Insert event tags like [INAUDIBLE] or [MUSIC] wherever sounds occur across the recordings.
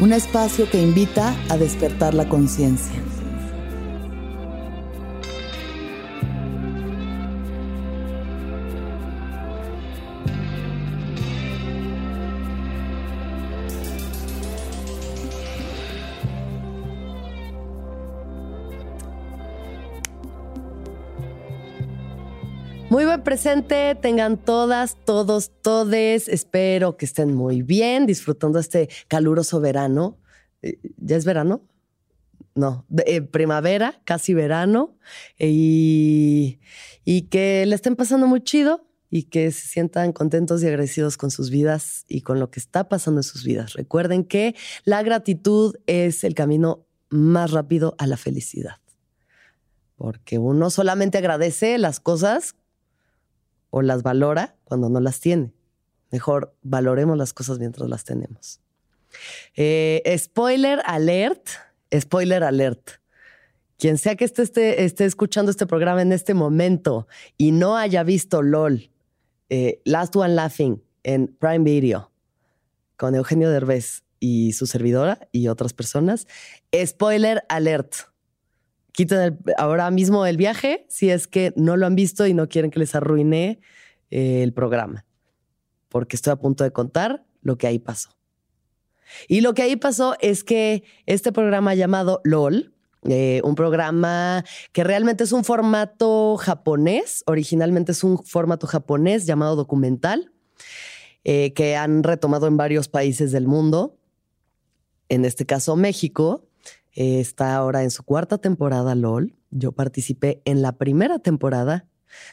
un espacio que invita a despertar la conciencia. Presente, tengan todas, todos, todes. Espero que estén muy bien, disfrutando este caluroso verano. Eh, ¿Ya es verano? No, eh, primavera, casi verano. Y, y que le estén pasando muy chido y que se sientan contentos y agradecidos con sus vidas y con lo que está pasando en sus vidas. Recuerden que la gratitud es el camino más rápido a la felicidad. Porque uno solamente agradece las cosas o las valora cuando no las tiene. Mejor valoremos las cosas mientras las tenemos. Eh, spoiler alert, spoiler alert. Quien sea que esté, esté, escuchando este programa en este momento y no haya visto LOL, eh, Last One Laughing en Prime Video con Eugenio Derbez y su servidora y otras personas, spoiler alert quiten ahora mismo el viaje si es que no lo han visto y no quieren que les arruine eh, el programa, porque estoy a punto de contar lo que ahí pasó. Y lo que ahí pasó es que este programa llamado LOL, eh, un programa que realmente es un formato japonés, originalmente es un formato japonés llamado documental, eh, que han retomado en varios países del mundo, en este caso México, eh, está ahora en su cuarta temporada LOL. Yo participé en la primera temporada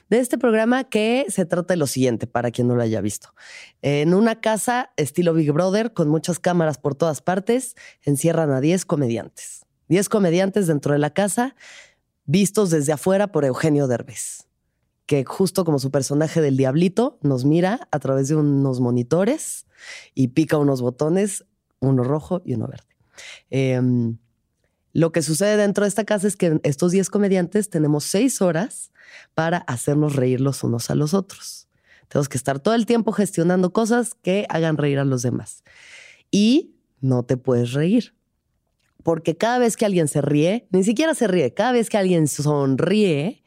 de este programa que se trata de lo siguiente, para quien no lo haya visto. En una casa estilo Big Brother, con muchas cámaras por todas partes, encierran a 10 comediantes. 10 comediantes dentro de la casa, vistos desde afuera por Eugenio Derbez, que justo como su personaje del diablito, nos mira a través de unos monitores y pica unos botones, uno rojo y uno verde. Em, lo que sucede dentro de esta casa es que estos 10 comediantes tenemos 6 horas para hacernos reír los unos a los otros. Tenemos que estar todo el tiempo gestionando cosas que hagan reír a los demás. Y no te puedes reír. Porque cada vez que alguien se ríe, ni siquiera se ríe, cada vez que alguien sonríe,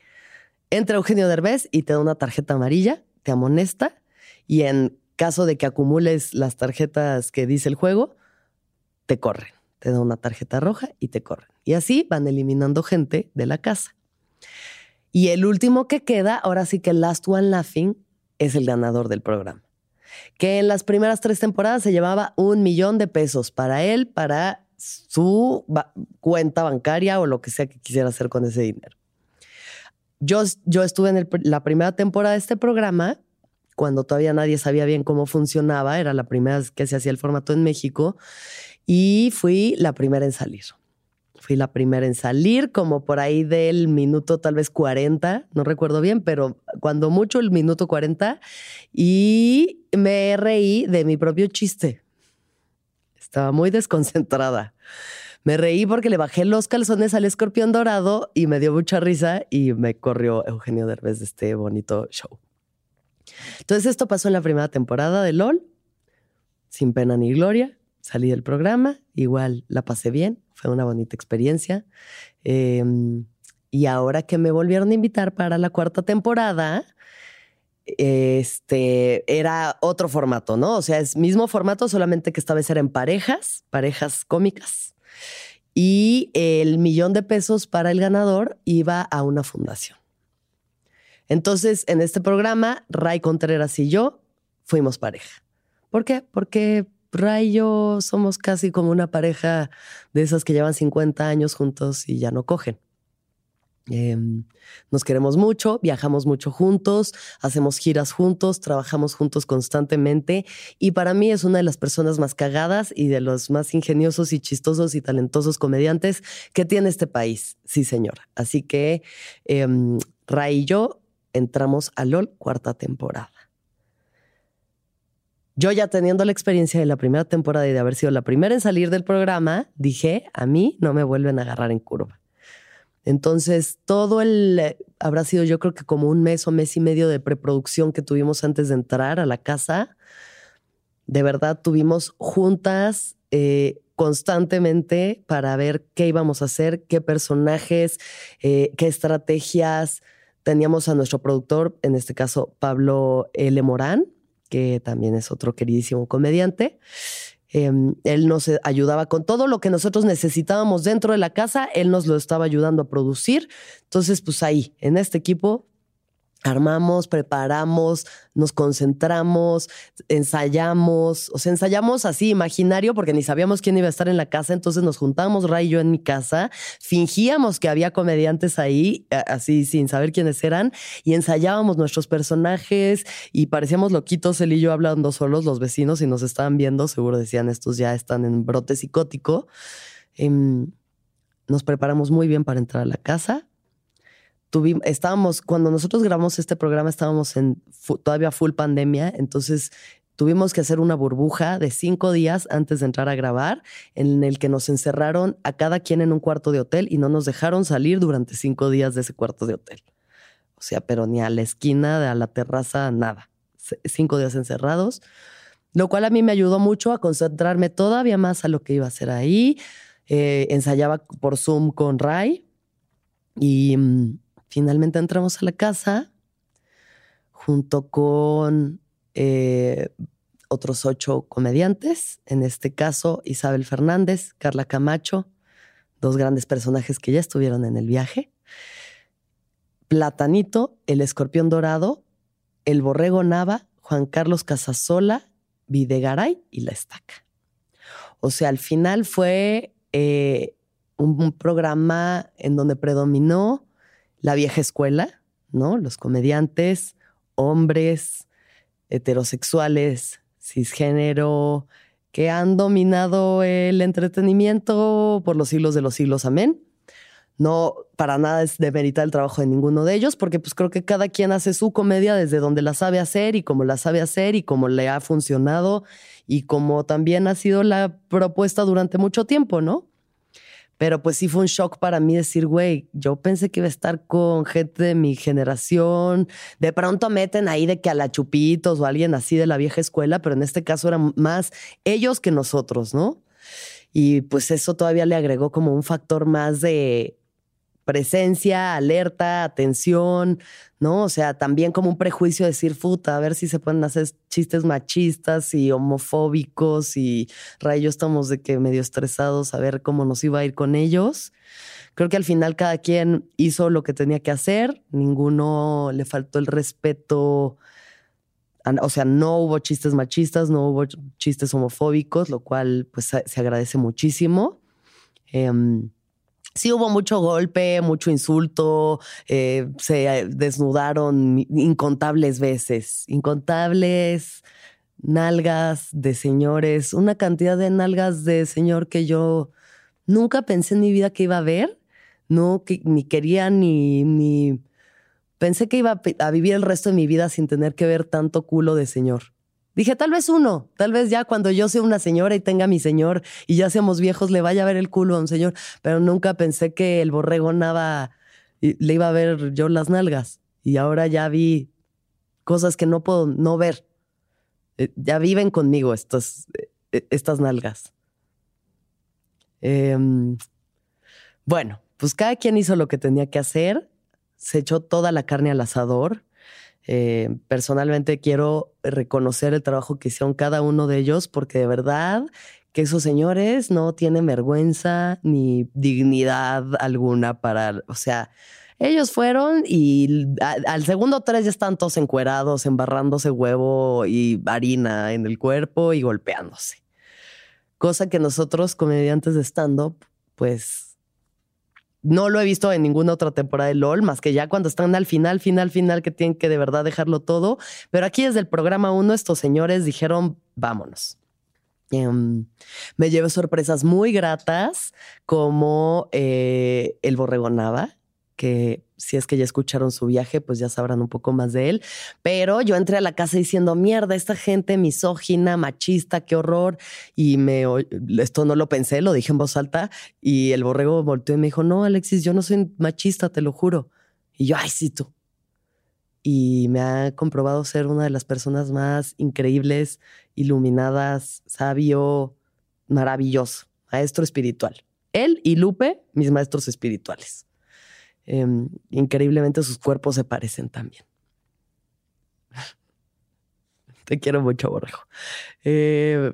entra Eugenio Derbez y te da una tarjeta amarilla, te amonesta y en caso de que acumules las tarjetas que dice el juego, te corren te da una tarjeta roja y te corren. Y así van eliminando gente de la casa. Y el último que queda, ahora sí que el Last One Laughing, es el ganador del programa. Que en las primeras tres temporadas se llevaba un millón de pesos para él, para su cuenta bancaria o lo que sea que quisiera hacer con ese dinero. Yo, yo estuve en la primera temporada de este programa, cuando todavía nadie sabía bien cómo funcionaba, era la primera vez que se hacía el formato en México, y fui la primera en salir. Fui la primera en salir, como por ahí del minuto tal vez 40, no recuerdo bien, pero cuando mucho el minuto 40, y me reí de mi propio chiste. Estaba muy desconcentrada. Me reí porque le bajé los calzones al escorpión dorado y me dio mucha risa y me corrió Eugenio Derbez de este bonito show. Entonces esto pasó en la primera temporada de LOL, sin pena ni gloria. Salí del programa, igual la pasé bien, fue una bonita experiencia. Em, y ahora que me volvieron a invitar para la cuarta temporada, este era otro formato, ¿no? O sea, es mismo formato, solamente que esta vez era en parejas, parejas cómicas. Y el millón de pesos para el ganador iba a una fundación. Entonces, en este programa, Ray Contreras y yo fuimos pareja. ¿Por qué? Porque Ray y yo somos casi como una pareja de esas que llevan 50 años juntos y ya no cogen. Em, nos queremos mucho, viajamos mucho juntos, hacemos giras juntos, trabajamos juntos constantemente y para mí es una de las personas más cagadas y de los más ingeniosos y chistosos y talentosos comediantes que tiene este país. Sí, señor. Así que em, Ray y yo entramos a LOL cuarta temporada. Yo ya teniendo la experiencia de la primera temporada y de haber sido la primera en salir del programa, dije, a mí no me vuelven a agarrar en curva. Entonces, todo el, habrá sido yo creo que como un mes o mes y medio de preproducción que tuvimos antes de entrar a la casa. De verdad, tuvimos juntas eh, constantemente para ver qué íbamos a hacer, qué personajes, eh, qué estrategias. Teníamos a nuestro productor, en este caso Pablo L. Morán, que también es otro queridísimo comediante. Em, él nos ayudaba con todo lo que nosotros necesitábamos dentro de la casa, él nos lo estaba ayudando a producir. Entonces, pues ahí, en este equipo, armamos, preparamos, nos concentramos, ensayamos, o sea, ensayamos así imaginario porque ni sabíamos quién iba a estar en la casa, entonces nos juntábamos Ray y yo en mi casa, fingíamos que había comediantes ahí, así sin saber quiénes eran, y ensayábamos nuestros personajes y parecíamos loquitos, él y yo hablando solos, los vecinos, y nos estaban viendo, seguro decían, estos ya están en brote psicótico. Em, nos preparamos muy bien para entrar a la casa estábamos, cuando nosotros grabamos este programa, estábamos en todavía full pandemia, entonces tuvimos que hacer una burbuja de cinco días antes de entrar a grabar, en el que nos encerraron a cada quien en un cuarto de hotel y no nos dejaron salir durante cinco días de ese cuarto de hotel. O sea, pero ni a la esquina, a la terraza, nada. Cinco días encerrados, lo cual a mí me ayudó mucho a concentrarme todavía más a lo que iba a hacer ahí. Eh, ensayaba por Zoom con Ray y mm, Finalmente entramos a la casa junto con eh, otros ocho comediantes, en este caso Isabel Fernández, Carla Camacho, dos grandes personajes que ya estuvieron en el viaje, Platanito, el escorpión dorado, el borrego Nava, Juan Carlos Casasola, Videgaray y La Estaca. O sea, al final fue eh, un programa en donde predominó la vieja escuela, ¿no? Los comediantes, hombres, heterosexuales, cisgénero, que han dominado el entretenimiento por los siglos de los siglos. Amén. No, para nada es demeritar el trabajo de ninguno de ellos, porque pues creo que cada quien hace su comedia desde donde la sabe hacer y como la sabe hacer y como le ha funcionado y como también ha sido la propuesta durante mucho tiempo, ¿no? Pero pues sí fue un shock para mí decir, güey, yo pensé que iba a estar con gente de mi generación. De pronto meten ahí de que a la Chupitos o alguien así de la vieja escuela, pero en este caso eran más ellos que nosotros, ¿no? Y pues eso todavía le agregó como un factor más de presencia, alerta, atención, ¿no? O sea, también como un prejuicio de decir, puta, a ver si se pueden hacer chistes machistas y homofóbicos y rayos estamos de que medio estresados a ver cómo nos iba a ir con ellos. Creo que al final cada quien hizo lo que tenía que hacer, ninguno le faltó el respeto, o sea, no hubo chistes machistas, no hubo chistes homofóbicos, lo cual pues se agradece muchísimo. Em, Sí hubo mucho golpe, mucho insulto, eh, se desnudaron incontables veces, incontables nalgas de señores, una cantidad de nalgas de señor que yo nunca pensé en mi vida que iba a ver, no, ni quería ni, ni pensé que iba a vivir el resto de mi vida sin tener que ver tanto culo de señor. Dije, tal vez uno, tal vez ya cuando yo sea una señora y tenga mi señor y ya seamos viejos, le vaya a ver el culo a un señor, pero nunca pensé que el borrego nada le iba a ver yo las nalgas. Y ahora ya vi cosas que no puedo no ver. Eh, ya viven conmigo estas, eh, estas nalgas. Em, bueno, pues cada quien hizo lo que tenía que hacer, se echó toda la carne al asador. Eh, personalmente quiero reconocer el trabajo que hicieron cada uno de ellos porque de verdad que esos señores no tienen vergüenza ni dignidad alguna para, o sea, ellos fueron y al segundo tres ya están todos encuerados, embarrándose huevo y harina en el cuerpo y golpeándose. Cosa que nosotros, comediantes de stand-up, pues no lo he visto en ninguna otra temporada de LOL, más que ya cuando están al final, final, final, que tienen que de verdad dejarlo todo. Pero aquí desde el programa uno, estos señores dijeron, vámonos. Em, me llevé sorpresas muy gratas, como eh, el borregonaba, que si es que ya escucharon su viaje, pues ya sabrán un poco más de él. Pero yo entré a la casa diciendo, mierda, esta gente misógina, machista, qué horror. Y me, esto no lo pensé, lo dije en voz alta. Y el borrego volteó y me dijo, no, Alexis, yo no soy machista, te lo juro. Y yo, ay, sí, tú. Y me ha comprobado ser una de las personas más increíbles, iluminadas, sabio, maravilloso, maestro espiritual. Él y Lupe, mis maestros espirituales. Em, increíblemente sus cuerpos se parecen también. [LAUGHS] Te quiero mucho, Borrejo. Eh,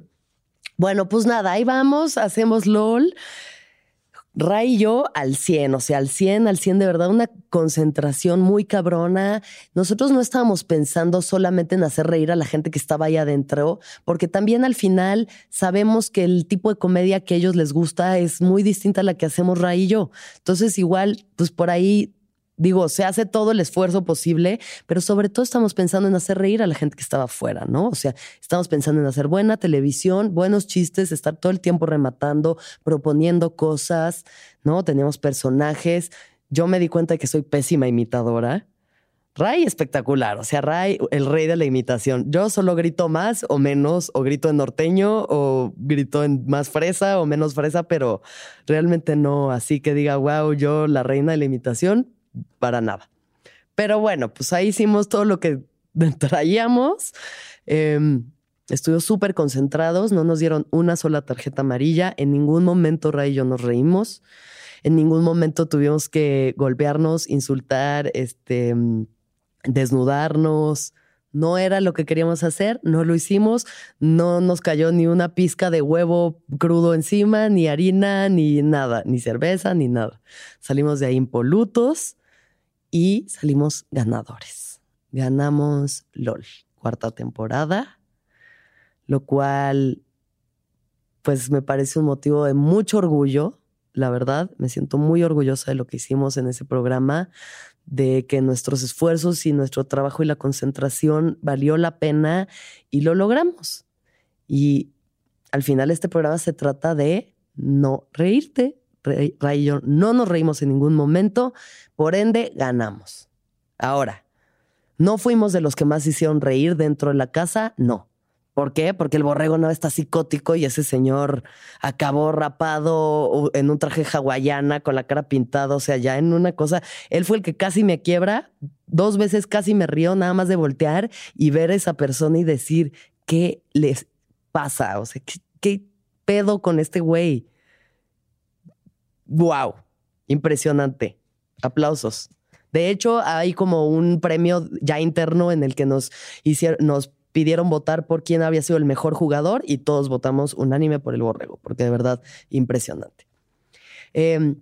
bueno, pues nada, ahí vamos, hacemos LOL. Ray y yo al 100, o sea, al 100, al 100 de verdad, una concentración muy cabrona. Nosotros no estábamos pensando solamente en hacer reír a la gente que estaba ahí adentro, porque también al final sabemos que el tipo de comedia que a ellos les gusta es muy distinta a la que hacemos Ray y yo. Entonces, igual, pues por ahí Digo, se hace todo el esfuerzo posible, pero sobre todo estamos pensando en hacer reír a la gente que estaba afuera, ¿no? O sea, estamos pensando en hacer buena televisión, buenos chistes, estar todo el tiempo rematando, proponiendo cosas, ¿no? Teníamos personajes. Yo me di cuenta de que soy pésima imitadora. Ray espectacular, o sea, Ray, el rey de la imitación. Yo solo grito más o menos, o grito en norteño, o grito en más fresa o menos fresa, pero realmente no así que diga, wow, yo la reina de la imitación, para nada. Pero bueno, pues ahí hicimos todo lo que [LAUGHS] traíamos. Eh, estuvimos súper concentrados, no nos dieron una sola tarjeta amarilla. En ningún momento Ray y yo nos reímos. En ningún momento tuvimos que golpearnos, insultar, este, desnudarnos. No era lo que queríamos hacer, no lo hicimos, no nos cayó ni una pizca de huevo crudo encima, ni harina, ni nada, ni cerveza, ni nada. Salimos de ahí impolutos y salimos ganadores. Ganamos LOL, cuarta temporada, lo cual pues me parece un motivo de mucho orgullo, la verdad, me siento muy orgullosa de lo que hicimos en ese programa, de que nuestros esfuerzos y nuestro trabajo y la concentración valió la pena y lo logramos. Y al final este programa se trata de no reírte, Ray y yo no nos reímos en ningún momento, por ende ganamos. Ahora, ¿no fuimos de los que más hicieron reír dentro de la casa? No. ¿Por qué? Porque el borrego no está psicótico y ese señor acabó rapado en un traje hawaiana con la cara pintada, o sea, ya en una cosa. Él fue el que casi me quiebra, dos veces casi me río nada más de voltear y ver a esa persona y decir, ¿qué les pasa? O sea, ¿qué, qué pedo con este güey? Wow, impresionante. Aplausos. De hecho, hay como un premio ya interno en el que nos hicieron, nos pidieron votar por quién había sido el mejor jugador y todos votamos unánime por el borrego, porque de verdad, impresionante. Em,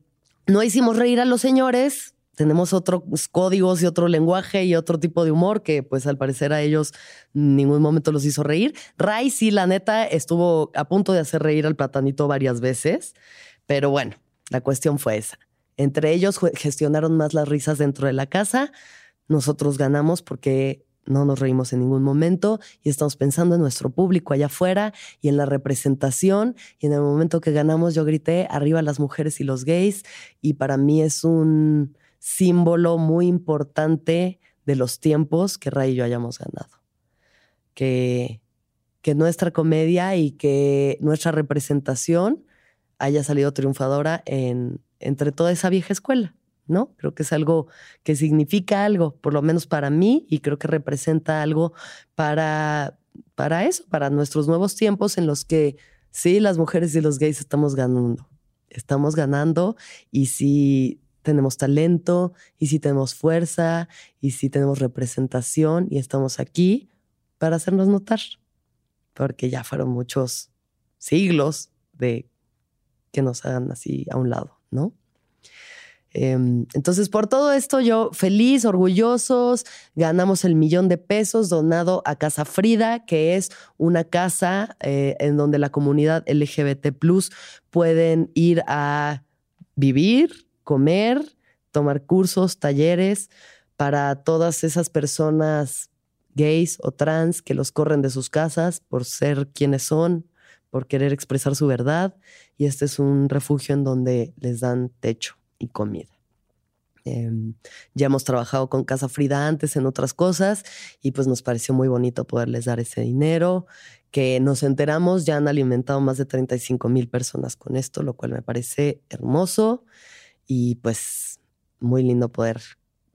no hicimos reír a los señores, tenemos otros códigos y otro lenguaje y otro tipo de humor que pues al parecer a ellos ningún momento los hizo reír. Ray sí, la neta, estuvo a punto de hacer reír al platanito varias veces, pero bueno, la cuestión fue esa. Entre ellos gestionaron más las risas dentro de la casa. Nosotros ganamos porque no nos reímos en ningún momento y estamos pensando en nuestro público allá afuera y en la representación. Y en el momento que ganamos yo grité, arriba las mujeres y los gays. Y para mí es un símbolo muy importante de los tiempos que Ray y yo hayamos ganado. Que, que nuestra comedia y que nuestra representación haya salido triunfadora en, entre toda esa vieja escuela, ¿no? Creo que es algo que significa algo, por lo menos para mí, y creo que representa algo para, para eso, para nuestros nuevos tiempos en los que sí, las mujeres y los gays estamos ganando. Estamos ganando y si tenemos talento y si tenemos fuerza y si tenemos representación y estamos aquí para hacernos notar, porque ya fueron muchos siglos de que nos hagan así a un lado, ¿no? Em, entonces, por todo esto, yo feliz, orgullosos, ganamos el millón de pesos donado a Casa Frida, que es una casa eh, en donde la comunidad LGBT pueden ir a vivir, comer, tomar cursos, talleres para todas esas personas gays o trans que los corren de sus casas por ser quienes son, por querer expresar su verdad. Y este es un refugio en donde les dan techo y comida. Em, ya hemos trabajado con Casa Frida antes en otras cosas y pues nos pareció muy bonito poderles dar ese dinero, que nos enteramos, ya han alimentado más de 35 mil personas con esto, lo cual me parece hermoso y pues muy lindo poder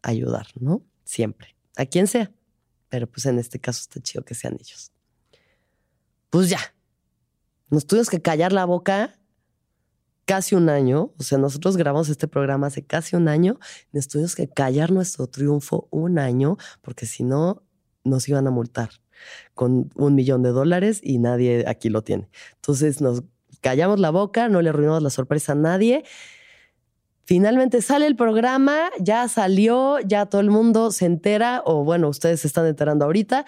ayudar, ¿no? Siempre, a quien sea, pero pues en este caso está chido que sean ellos. Pues ya, nos tuvimos que callar la boca casi un año, o sea, nosotros grabamos este programa hace casi un año, nos tuvimos que callar nuestro triunfo un año, porque si no, nos iban a multar con un millón de dólares y nadie aquí lo tiene. Entonces nos callamos la boca, no le arruinamos la sorpresa a nadie. Finalmente sale el programa, ya salió, ya todo el mundo se entera, o bueno, ustedes se están enterando ahorita,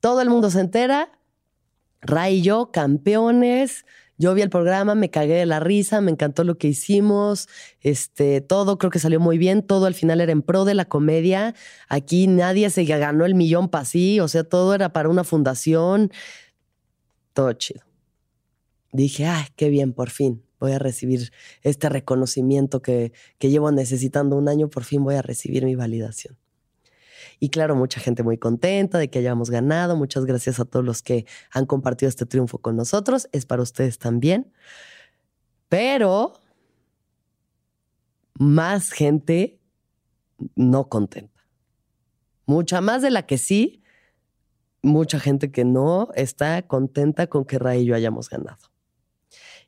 todo el mundo se entera, Ray y yo, campeones, yo vi el programa, me cagué de la risa, me encantó lo que hicimos, este, todo creo que salió muy bien, todo al final era en pro de la comedia. Aquí nadie se ganó el millón para sí, o sea, todo era para una fundación. Todo chido. Dije, ay, qué bien, por fin voy a recibir este reconocimiento que, que llevo necesitando un año, por fin voy a recibir mi validación. Y claro, mucha gente muy contenta de que hayamos ganado. Muchas gracias a todos los que han compartido este triunfo con nosotros. Es para ustedes también. Pero más gente no contenta. Mucha más de la que sí. Mucha gente que no está contenta con que Ray y yo hayamos ganado.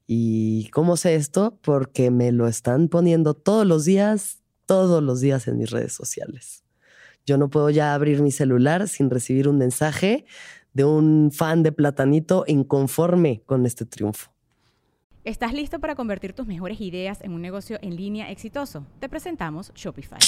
¿Y cómo sé esto? Porque me lo están poniendo todos los días, todos los días en mis redes sociales. Yo no puedo ya abrir mi celular sin recibir un mensaje de un fan de Platanito inconforme con este triunfo. ¿Estás listo para convertir tus mejores ideas en un negocio en línea exitoso? Te presentamos Shopify.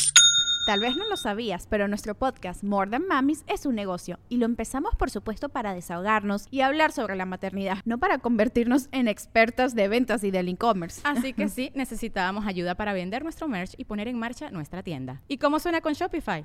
Tal vez no lo sabías, pero nuestro podcast More Than Mamis es un negocio y lo empezamos por supuesto para desahogarnos y hablar sobre la maternidad, no para convertirnos en expertas de ventas y del e-commerce. Así que [LAUGHS] sí, necesitábamos ayuda para vender nuestro merch y poner en marcha nuestra tienda. ¿Y cómo suena con Shopify?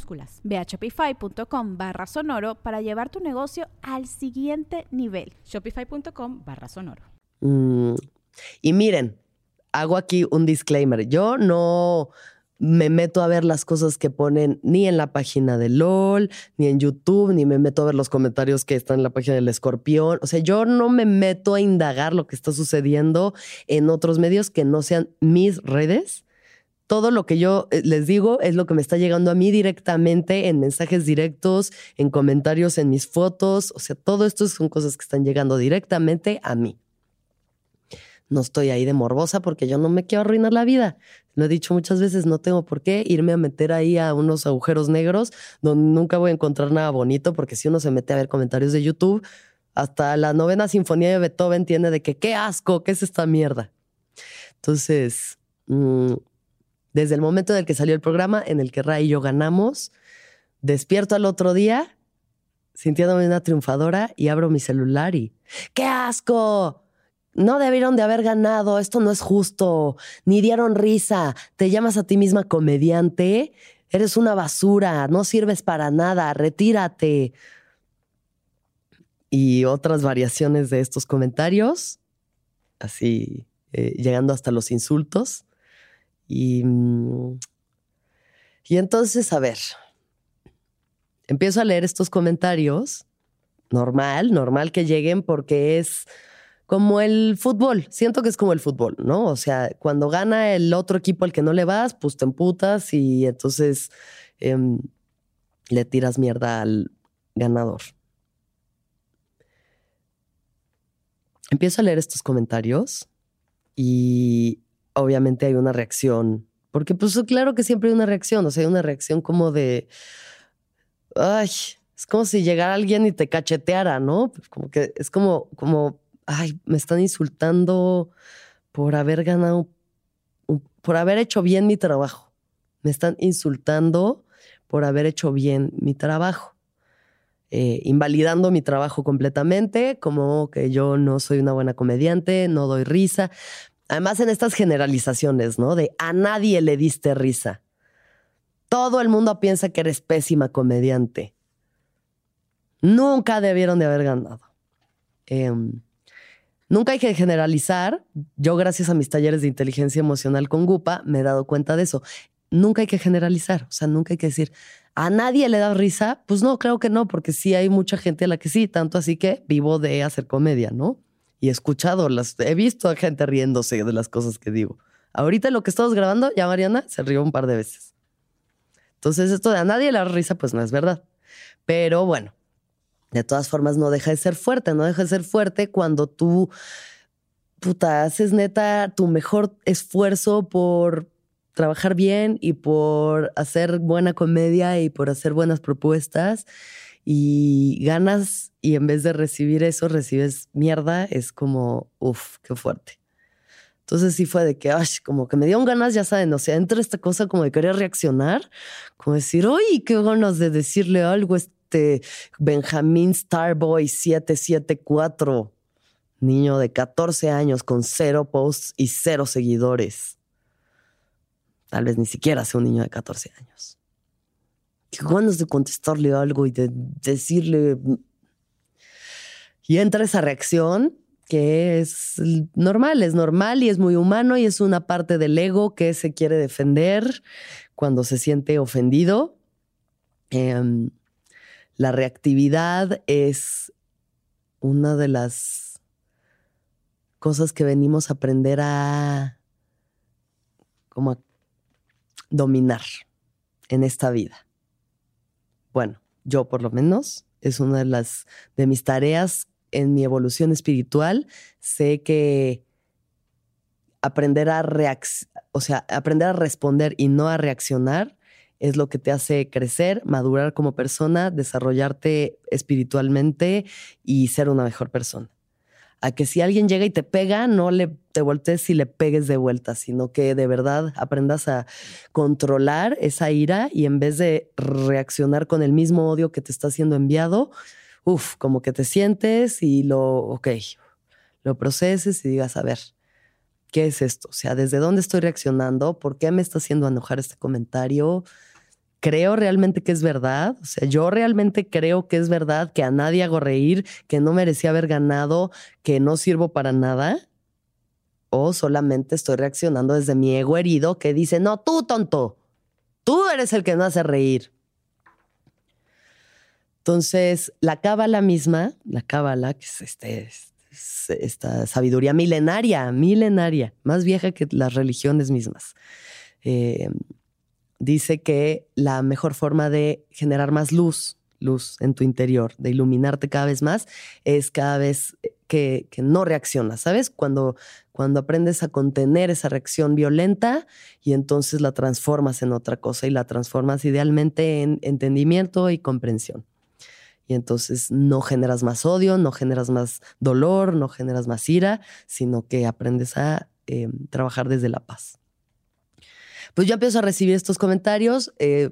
minúsculas Ve a shopify.com barra sonoro para llevar tu negocio al siguiente nivel. Shopify.com barra sonoro. Mm, y miren, hago aquí un disclaimer. Yo no me meto a ver las cosas que ponen ni en la página de LOL, ni en YouTube, ni me meto a ver los comentarios que están en la página del escorpión. O sea, yo no me meto a indagar lo que está sucediendo en otros medios que no sean mis redes todo lo que yo eh, les digo es lo que me está llegando a mí directamente en mensajes directos, en comentarios en mis fotos. O sea, todo esto son cosas que están llegando directamente a mí. No estoy ahí de morbosa porque yo no me quiero arruinar la vida. Lo he dicho muchas veces, no tengo por qué irme a meter ahí a unos agujeros negros donde nunca voy a encontrar nada bonito porque si uno se mete a ver comentarios de YouTube, hasta la novena sinfonía de Beethoven tiene de que qué asco, qué es esta mierda. Entonces, mm, desde el momento en el que salió el programa, en el que Ray y yo ganamos, despierto al otro día sintiéndome una triunfadora y abro mi celular y ¡qué asco! no debieron de haber ganado, esto no es justo, ni dieron risa, te llamas a ti misma comediante, eres una basura, no sirves para nada, retírate. Y otras variaciones de estos comentarios, así eh, llegando hasta los insultos. Y, mm, y entonces, a ver, empiezo a leer estos comentarios, normal, normal que lleguen porque es como el fútbol. Siento que es como el fútbol, ¿no? O sea, cuando gana el otro equipo al que no le vas, pues te emputas y entonces em, le tiras mierda al ganador. Empiezo a leer estos comentarios y obviamente hay una reacción, porque pues claro que siempre hay una reacción, o sea, hay una reacción como de, ay, es como si llegara alguien y te cacheteara, ¿no? Como que es como, como ay, me están insultando por haber ganado, por haber hecho bien mi trabajo. Me están insultando por haber hecho bien mi trabajo. Eh, invalidando mi trabajo completamente, como que yo no soy una buena comediante, no doy risa. Además, en estas generalizaciones, ¿no? De a nadie le diste risa. Todo el mundo piensa que eres pésima comediante. Nunca debieron de haber ganado. Em, Nunca hay que generalizar. Yo, gracias a mis talleres de inteligencia emocional con Gupa, me he dado cuenta de eso. Nunca hay que generalizar. O sea, nunca hay que decir, ¿a nadie le da risa? Pues no, creo que no, porque sí hay mucha gente a la que sí, tanto así que vivo de hacer comedia, ¿no? Y he escuchado, las, he visto a gente riéndose de las cosas que digo. Ahorita lo que estamos grabando, ya Mariana se rió un par de veces. Entonces, esto de a nadie le da risa, pues no es verdad. Pero bueno, de todas formas, no deja de ser fuerte, no deja de ser fuerte cuando tú, puta, haces neta tu mejor esfuerzo por trabajar bien y por hacer buena comedia y por hacer buenas propuestas y ganas y en vez de recibir eso recibes mierda, es como, uff, qué fuerte. Entonces sí fue de que, ay, como que me dieron ganas, ya saben, o sea, entra esta cosa como de querer reaccionar, como decir, uy, qué ganas de decirle algo, este Benjamín Starboy 774, niño de 14 años con cero posts y cero seguidores. Tal vez ni siquiera sea un niño de 14 años. Qué ganas de contestarle algo y de decirle. Y entra esa reacción que es normal, es normal y es muy humano y es una parte del ego que se quiere defender cuando se siente ofendido. Em, la reactividad es una de las cosas que venimos a aprender a como a dominar en esta vida. Bueno, yo por lo menos es una de las de mis tareas en mi evolución espiritual. Sé que aprender a o sea, aprender a responder y no a reaccionar es lo que te hace crecer, madurar como persona, desarrollarte espiritualmente y ser una mejor persona. A que si alguien llega y te pega, no le te voltees y le pegues de vuelta, sino que de verdad aprendas a controlar esa ira y en vez de reaccionar con el mismo odio que te está siendo enviado, uff, como que te sientes y lo, ok, lo proceses y digas, a ver, ¿qué es esto? O sea, ¿desde dónde estoy reaccionando? ¿Por qué me está haciendo enojar este comentario? Creo realmente que es verdad. O sea, yo realmente creo que es verdad que a nadie hago reír, que no merecía haber ganado, que no sirvo para nada. O solamente estoy reaccionando desde mi ego herido que dice, no, tú tonto, tú eres el que no hace reír. Entonces, la cábala misma, la cábala, que es este, esta sabiduría milenaria, milenaria, más vieja que las religiones mismas, eh, dice que la mejor forma de generar más luz, luz en tu interior, de iluminarte cada vez más, es cada vez que, no reaccionas, ¿sabes? Cuando, cuando aprendes a contener esa reacción violenta y entonces la transformas en otra cosa y la transformas idealmente en entendimiento y comprensión. Y entonces no generas más odio, no generas más dolor, no generas más ira, sino que aprendes a eh, trabajar desde la paz pues yo empiezo a recibir estos comentarios. Eh,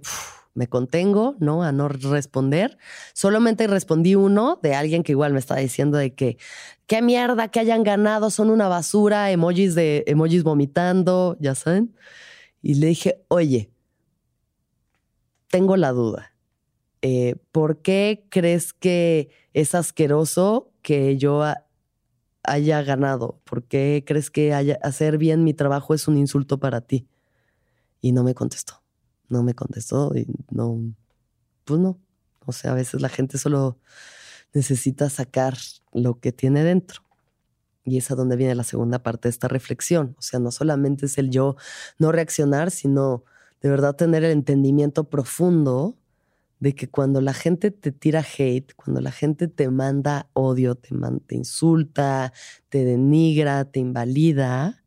me contengo, ¿no? A no responder. Solamente respondí uno de alguien que igual me estaba diciendo de que, qué mierda que hayan ganado, son una basura, emojis de emojis vomitando, ya saben. Y le dije, oye, tengo la duda. Eh, ¿Por qué crees que es asqueroso que yo haya ganado? ¿Por qué crees que hacer bien mi trabajo es un insulto para ti? Y no me contestó. No me contestó y no, pues no. O sea, a veces la gente solo necesita sacar lo que tiene dentro. Y es a donde viene la segunda parte de esta reflexión. O sea, no solamente es el yo no reaccionar, sino de verdad tener el entendimiento profundo de que cuando la gente te tira hate, cuando la gente te manda odio, te, te insulta, te denigra, te invalida,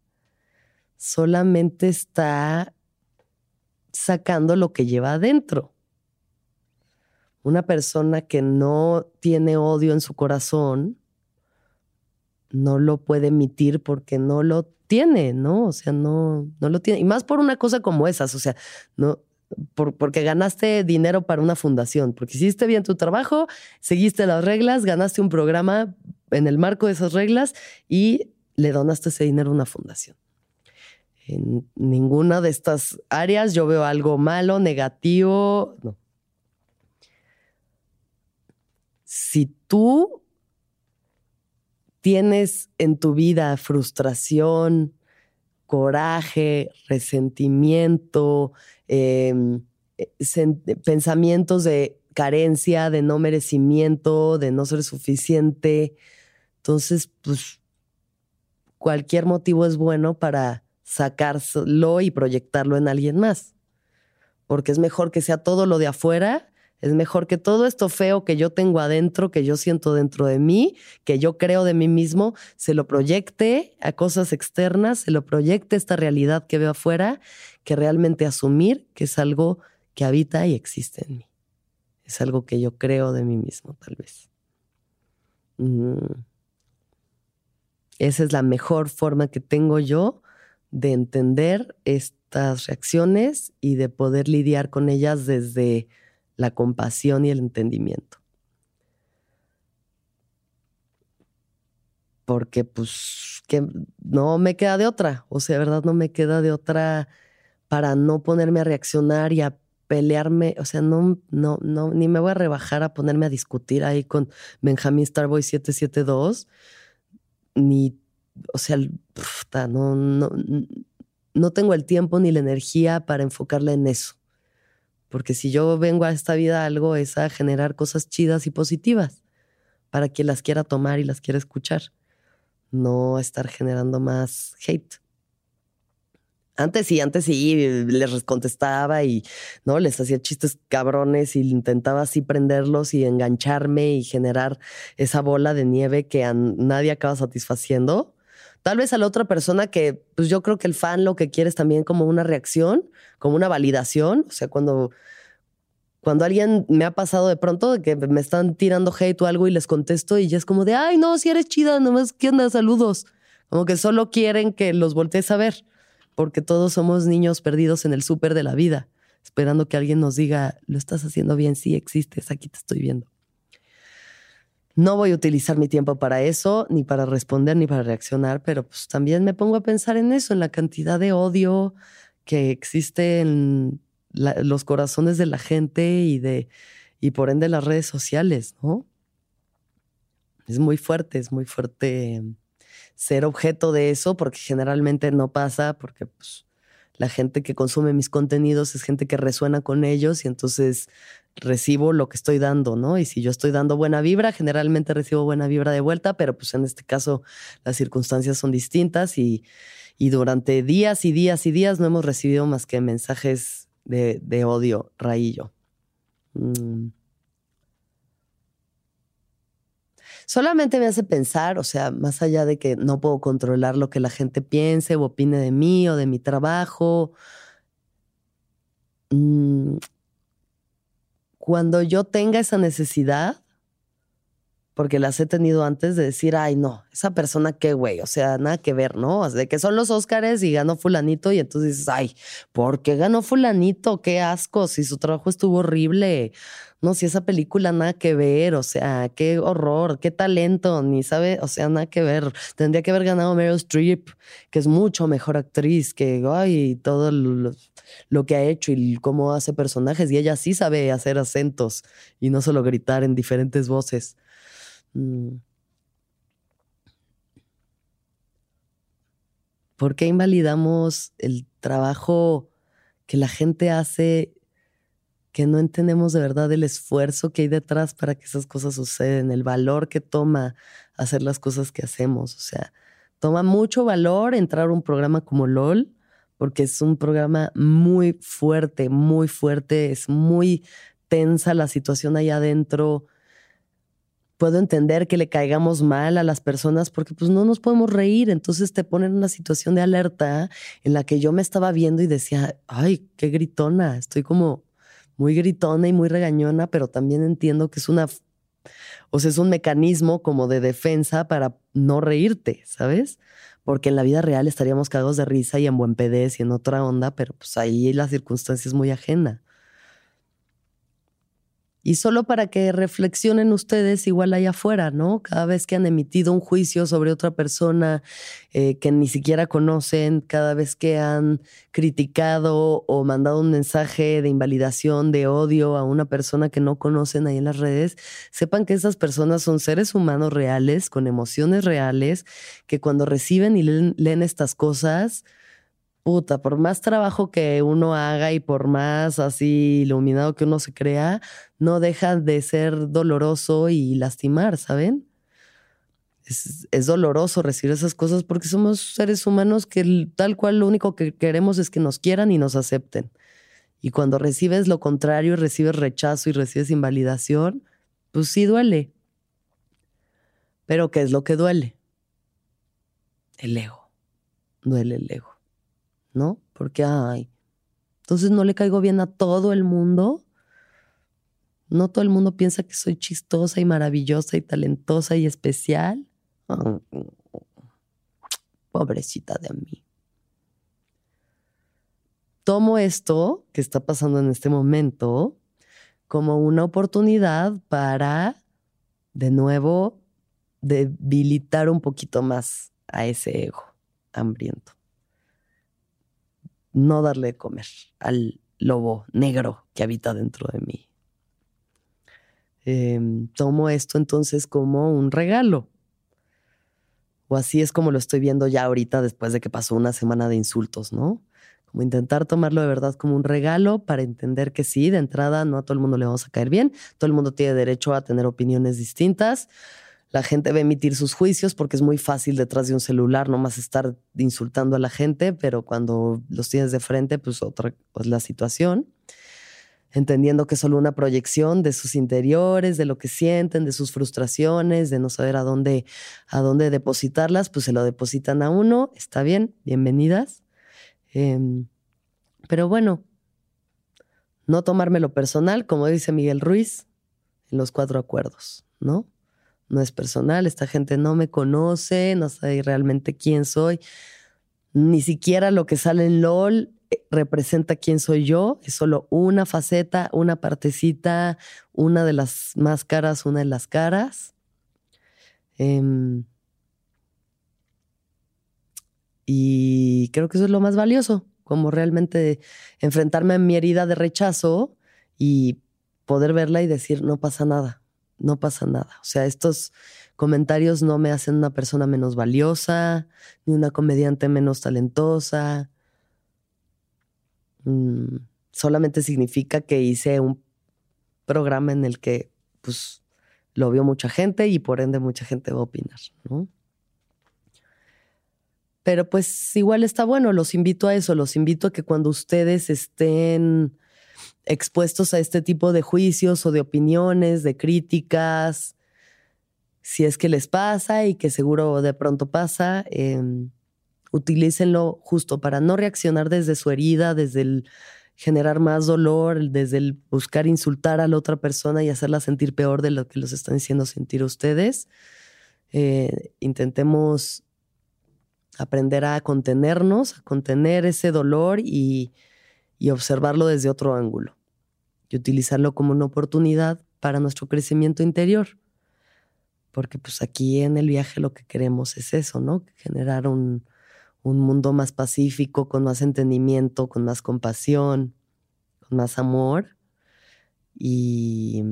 solamente está sacando lo que lleva adentro. Una persona que no tiene odio en su corazón no lo puede emitir porque no lo tiene, ¿no? O sea, no, no lo tiene. Y más por una cosa como esas, o sea, no, porque ganaste dinero para una fundación, porque hiciste bien tu trabajo, seguiste las reglas, ganaste un programa en el marco de esas reglas y le donaste ese dinero a una fundación. En ninguna de estas áreas yo veo algo malo, negativo, no. Si tú tienes en tu vida frustración, coraje, resentimiento, em, eh, pensamientos de carencia, de no merecimiento, de no ser suficiente. Entonces, pues cualquier motivo es bueno para sacarlo y proyectarlo en alguien más. Porque es mejor que sea todo lo de afuera es mejor que todo esto feo que yo tengo adentro, que yo siento dentro de mí, que yo creo de mí mismo, se lo proyecte a cosas externas, se lo proyecte esta realidad que veo afuera, que realmente asumir que es algo que habita y existe en mí. Es algo que yo creo de mí mismo, tal vez. Mm. Esa es la mejor forma que tengo yo de entender estas reacciones y de poder lidiar con ellas desde la compasión y el entendimiento. Porque pues que no me queda de otra, o sea, verdad no me queda de otra para no ponerme a reaccionar y a pelearme, o sea, no, no, no, ni me voy a rebajar a ponerme a discutir ahí con Benjamin Starboy 772, ni, o sea, no, no, no tengo el tiempo ni la energía para enfocarla en eso. Porque si yo vengo a esta vida algo es a generar cosas chidas y positivas para quien las quiera tomar y las quiera escuchar. No estar generando más hate. Antes sí, antes sí, les contestaba y no les hacía chistes cabrones y intentaba así prenderlos y engancharme y generar esa bola de nieve que a nadie acaba satisfaciendo. Tal vez a la otra persona que, pues yo creo que el fan lo que quiere es también como una reacción, como una validación. O sea, cuando, cuando alguien me ha pasado de pronto de que me están tirando hate o algo y les contesto y ya es como de, ay, no, si eres chida, nomás, ¿qué onda? Saludos. Como que solo quieren que los voltees a ver, porque todos somos niños perdidos en el súper de la vida, esperando que alguien nos diga, lo estás haciendo bien, sí existes, aquí te estoy viendo. No voy a utilizar mi tiempo para eso, ni para responder, ni para reaccionar, pero pues también me pongo a pensar en eso, en la cantidad de odio que existe en los corazones de la gente y de y por ende las redes sociales, ¿no? Es muy fuerte, es muy fuerte ser objeto de eso, porque generalmente no pasa, porque pues, la gente que consume mis contenidos es gente que resuena con ellos y entonces recibo lo que estoy dando, ¿no? Y si yo estoy dando buena vibra, generalmente recibo buena vibra de vuelta, pero pues en este caso las circunstancias son distintas y, durante días y días y días no hemos recibido más que mensajes de, odio, raillo. Mm. Solamente me hace pensar, o sea, más allá de que no puedo controlar lo que la gente piense o opine de mí o de mi trabajo, mm, cuando yo tenga esa necesidad, porque las he tenido antes de decir, ay, no, esa persona qué güey, o sea, nada que ver, ¿no? De que son los Óscares y ganó fulanito y entonces dices, ay, ¿por qué ganó fulanito? Qué asco, si su trabajo estuvo horrible. No, si esa película nada que ver, o sea, qué horror, qué talento, ni sabe, o sea, nada que ver. Tendría que haber ganado Meryl Streep, que es mucho mejor actriz que, ay, todo lo, lo que ha hecho y cómo hace personajes. Y ella sí sabe hacer acentos y no solo gritar en diferentes voces. Mm. ¿Por qué invalidamos el trabajo que la gente hace que no entendemos de verdad el esfuerzo que hay detrás para que esas cosas suceden, el valor que toma hacer las cosas que hacemos? O sea, toma mucho valor entrar a un programa como LOL, porque es un programa muy fuerte, muy fuerte, es muy tensa la situación allá adentro puedo entender que le caigamos mal a las personas porque pues no nos podemos reír, entonces te ponen en una situación de alerta en la que yo me estaba viendo y decía, ay, qué gritona, estoy como muy gritona y muy regañona, pero también entiendo que es una, o sea, es un mecanismo como de defensa para no reírte, ¿sabes? Porque en la vida real estaríamos cagados de risa y en buen pedez y en otra onda, pero pues ahí la circunstancia es muy ajena. Y solo para que reflexionen ustedes igual allá afuera, ¿no? Cada vez que han emitido un juicio sobre otra persona eh, que ni siquiera conocen, cada vez que han criticado o mandado un mensaje de invalidación, de odio a una persona que no conocen ahí en las redes, sepan que esas personas son seres humanos reales, con emociones reales, que cuando reciben y leen estas cosas, puta, por más trabajo que uno haga y por más así iluminado que uno se crea, no deja de ser doloroso y lastimar, ¿saben? Es, doloroso recibir esas cosas porque somos seres humanos que tal cual lo único que queremos es que nos quieran y nos acepten. Y cuando recibes lo contrario, recibes rechazo y recibes invalidación, pues sí duele. Pero ¿qué es lo que duele? El ego. Duele el ego. ¿No? Porque, ay, entonces no le caigo bien a todo el mundo. No todo el mundo piensa que soy chistosa y maravillosa y talentosa y especial. pobrecita de mí. Tomo esto que está pasando en este momento como una oportunidad para, de nuevo, debilitar un poquito más a ese ego hambriento no darle de comer al lobo negro que habita dentro de mí. Em, tomo esto entonces como un regalo. O así es como lo estoy viendo ya ahorita después de que pasó una semana de insultos, ¿no? Como intentar tomarlo de verdad como un regalo para entender que sí, de entrada no a todo el mundo le vamos a caer bien, todo el mundo tiene derecho a tener opiniones distintas, la gente va a emitir sus juicios porque es muy fácil detrás de un celular nomás estar insultando a la gente, pero cuando los tienes de frente, pues otra pues la situación. Entendiendo que es solo una proyección de sus interiores, de lo que sienten, de sus frustraciones, de no saber a dónde, a dónde depositarlas, pues se lo depositan a uno. Está bien, bienvenidas. Em, pero bueno, no tomármelo personal, como dice Miguel Ruiz en los cuatro acuerdos, ¿no? No es personal, esta gente no me conoce, no sabe realmente quién soy, ni siquiera lo que sale en LOL eh, representa quién soy yo, es solo una faceta, una partecita, una de las máscaras, una de las caras. Em, y creo que eso es lo más valioso, como realmente enfrentarme a mi herida de rechazo y poder verla y decir, no pasa nada no pasa nada. O sea, estos comentarios no me hacen una persona menos valiosa, ni una comediante menos talentosa. Mm, solamente significa que hice un programa en el que, pues, lo vio mucha gente y por ende mucha gente va a opinar, ¿no? Pero pues igual está bueno, los invito a eso, los invito a que cuando ustedes estén expuestos a este tipo de juicios o de opiniones, de críticas, si es que les pasa y que seguro de pronto pasa, eh, utilícenlo justo para no reaccionar desde su herida, desde el generar más dolor, desde el buscar insultar a la otra persona y hacerla sentir peor de lo que los están diciendo sentir ustedes. Eh, intentemos aprender a contenernos, a contener ese dolor y, y observarlo desde otro ángulo y utilizarlo como una oportunidad para nuestro crecimiento interior. Porque pues aquí en el viaje lo que queremos es eso, ¿no? Generar un, un mundo más pacífico, con más entendimiento, con más compasión, con más amor. Y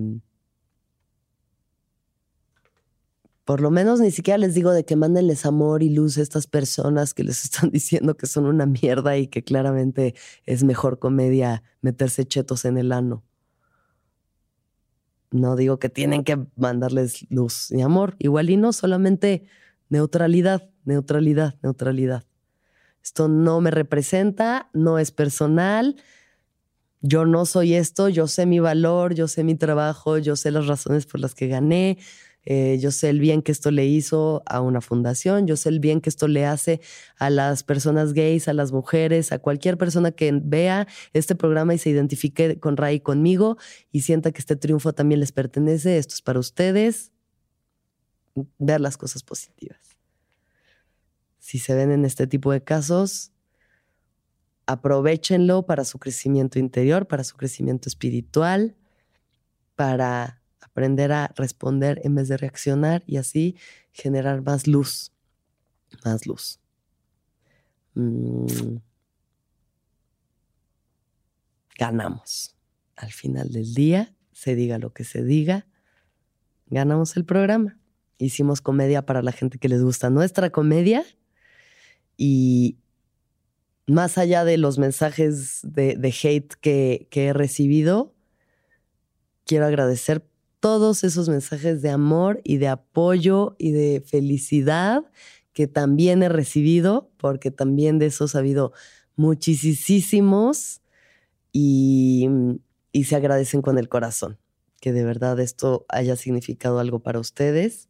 por lo menos ni siquiera les digo de que mándenles amor y luz a estas personas que les [LAUGHS] están diciendo que son una mierda y que claramente es mejor comedia meterse chetos en el ano. No digo que tienen que mandarles luz y amor, igual y no, solamente neutralidad, neutralidad, neutralidad. Esto no me representa, no es personal, yo no soy esto, yo sé mi valor, yo sé mi trabajo, yo sé las razones por las que gané, eh, yo sé el bien que esto le hizo a una fundación, yo sé el bien que esto le hace a las personas gays, a las mujeres, a cualquier persona que vea este programa y se identifique con Ray conmigo y sienta que este triunfo también les pertenece. Esto es para ustedes. Ver las cosas positivas. Si se ven en este tipo de casos, aprovechenlo para su crecimiento interior, para su crecimiento espiritual, para aprender a responder en vez de reaccionar y así generar más luz, más luz. Mm. Ganamos. Al final del día, se diga lo que se diga, ganamos el programa. Hicimos comedia para la gente que les gusta nuestra comedia y más allá de los mensajes de, hate que, que he recibido, quiero agradecer todos esos mensajes de amor y de apoyo y de felicidad que también he recibido, porque también de esos ha habido muchísimos y, se agradecen con el corazón. Que de verdad esto haya significado algo para ustedes.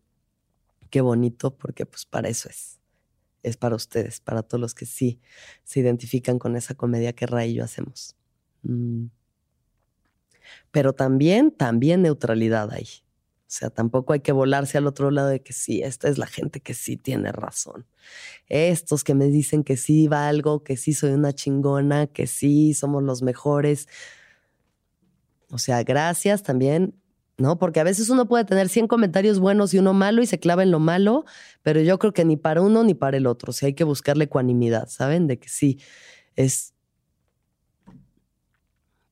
Qué bonito, porque pues para eso es. Es para ustedes, para todos los que sí se identifican con esa comedia que Ray y yo hacemos. Mm pero también, también neutralidad ahí. O sea, tampoco hay que volarse al otro lado de que sí, esta es la gente que sí tiene razón. Estos que me dicen que sí valgo, que sí soy una chingona, que sí somos los mejores. O sea, gracias también, ¿no? Porque a veces uno puede tener 100 comentarios buenos y uno malo y se clava en lo malo, pero yo creo que ni para uno ni para el otro. O sea, hay que buscarle ecuanimidad, ¿saben? De que sí, es.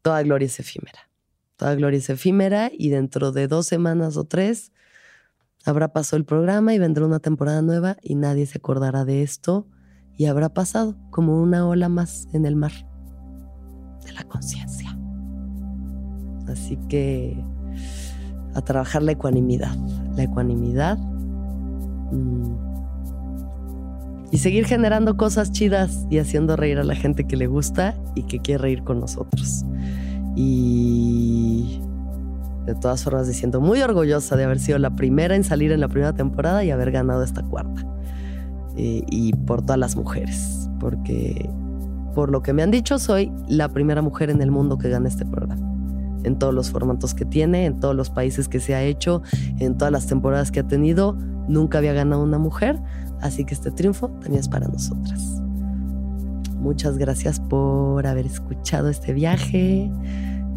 Toda gloria es efímera. Toda gloria es efímera y dentro de dos semanas o tres habrá pasado el programa y vendrá una temporada nueva y nadie se acordará de esto y habrá pasado como una ola más en el mar de la conciencia. Así que a trabajar la ecuanimidad, la ecuanimidad mm, y seguir generando cosas chidas y haciendo reír a la gente que le gusta y que quiere reír con nosotros. Y de todas formas me siento muy orgullosa de haber sido la primera en salir en la primera temporada y haber ganado esta cuarta. Eh, y por todas las mujeres, porque por lo que me han dicho soy la primera mujer en el mundo que gana este programa. En todos los formatos que tiene, en todos los países que se ha hecho, en todas las temporadas que ha tenido, nunca había ganado una mujer, así que este triunfo también es para nosotras. Muchas gracias por haber escuchado este viaje.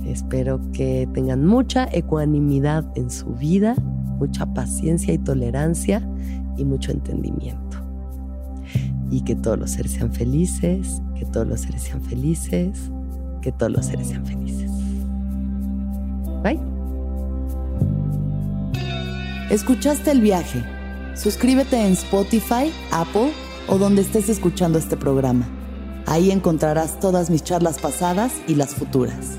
Espero que tengan mucha ecuanimidad en su vida, mucha paciencia y tolerancia y mucho entendimiento. Y que todos los seres sean felices, que todos los seres sean felices, que todos los seres sean felices. Bye. ¿Escuchaste el viaje? Suscríbete en Spotify, Apple o donde estés escuchando este programa. Ahí encontrarás todas mis charlas pasadas y las futuras.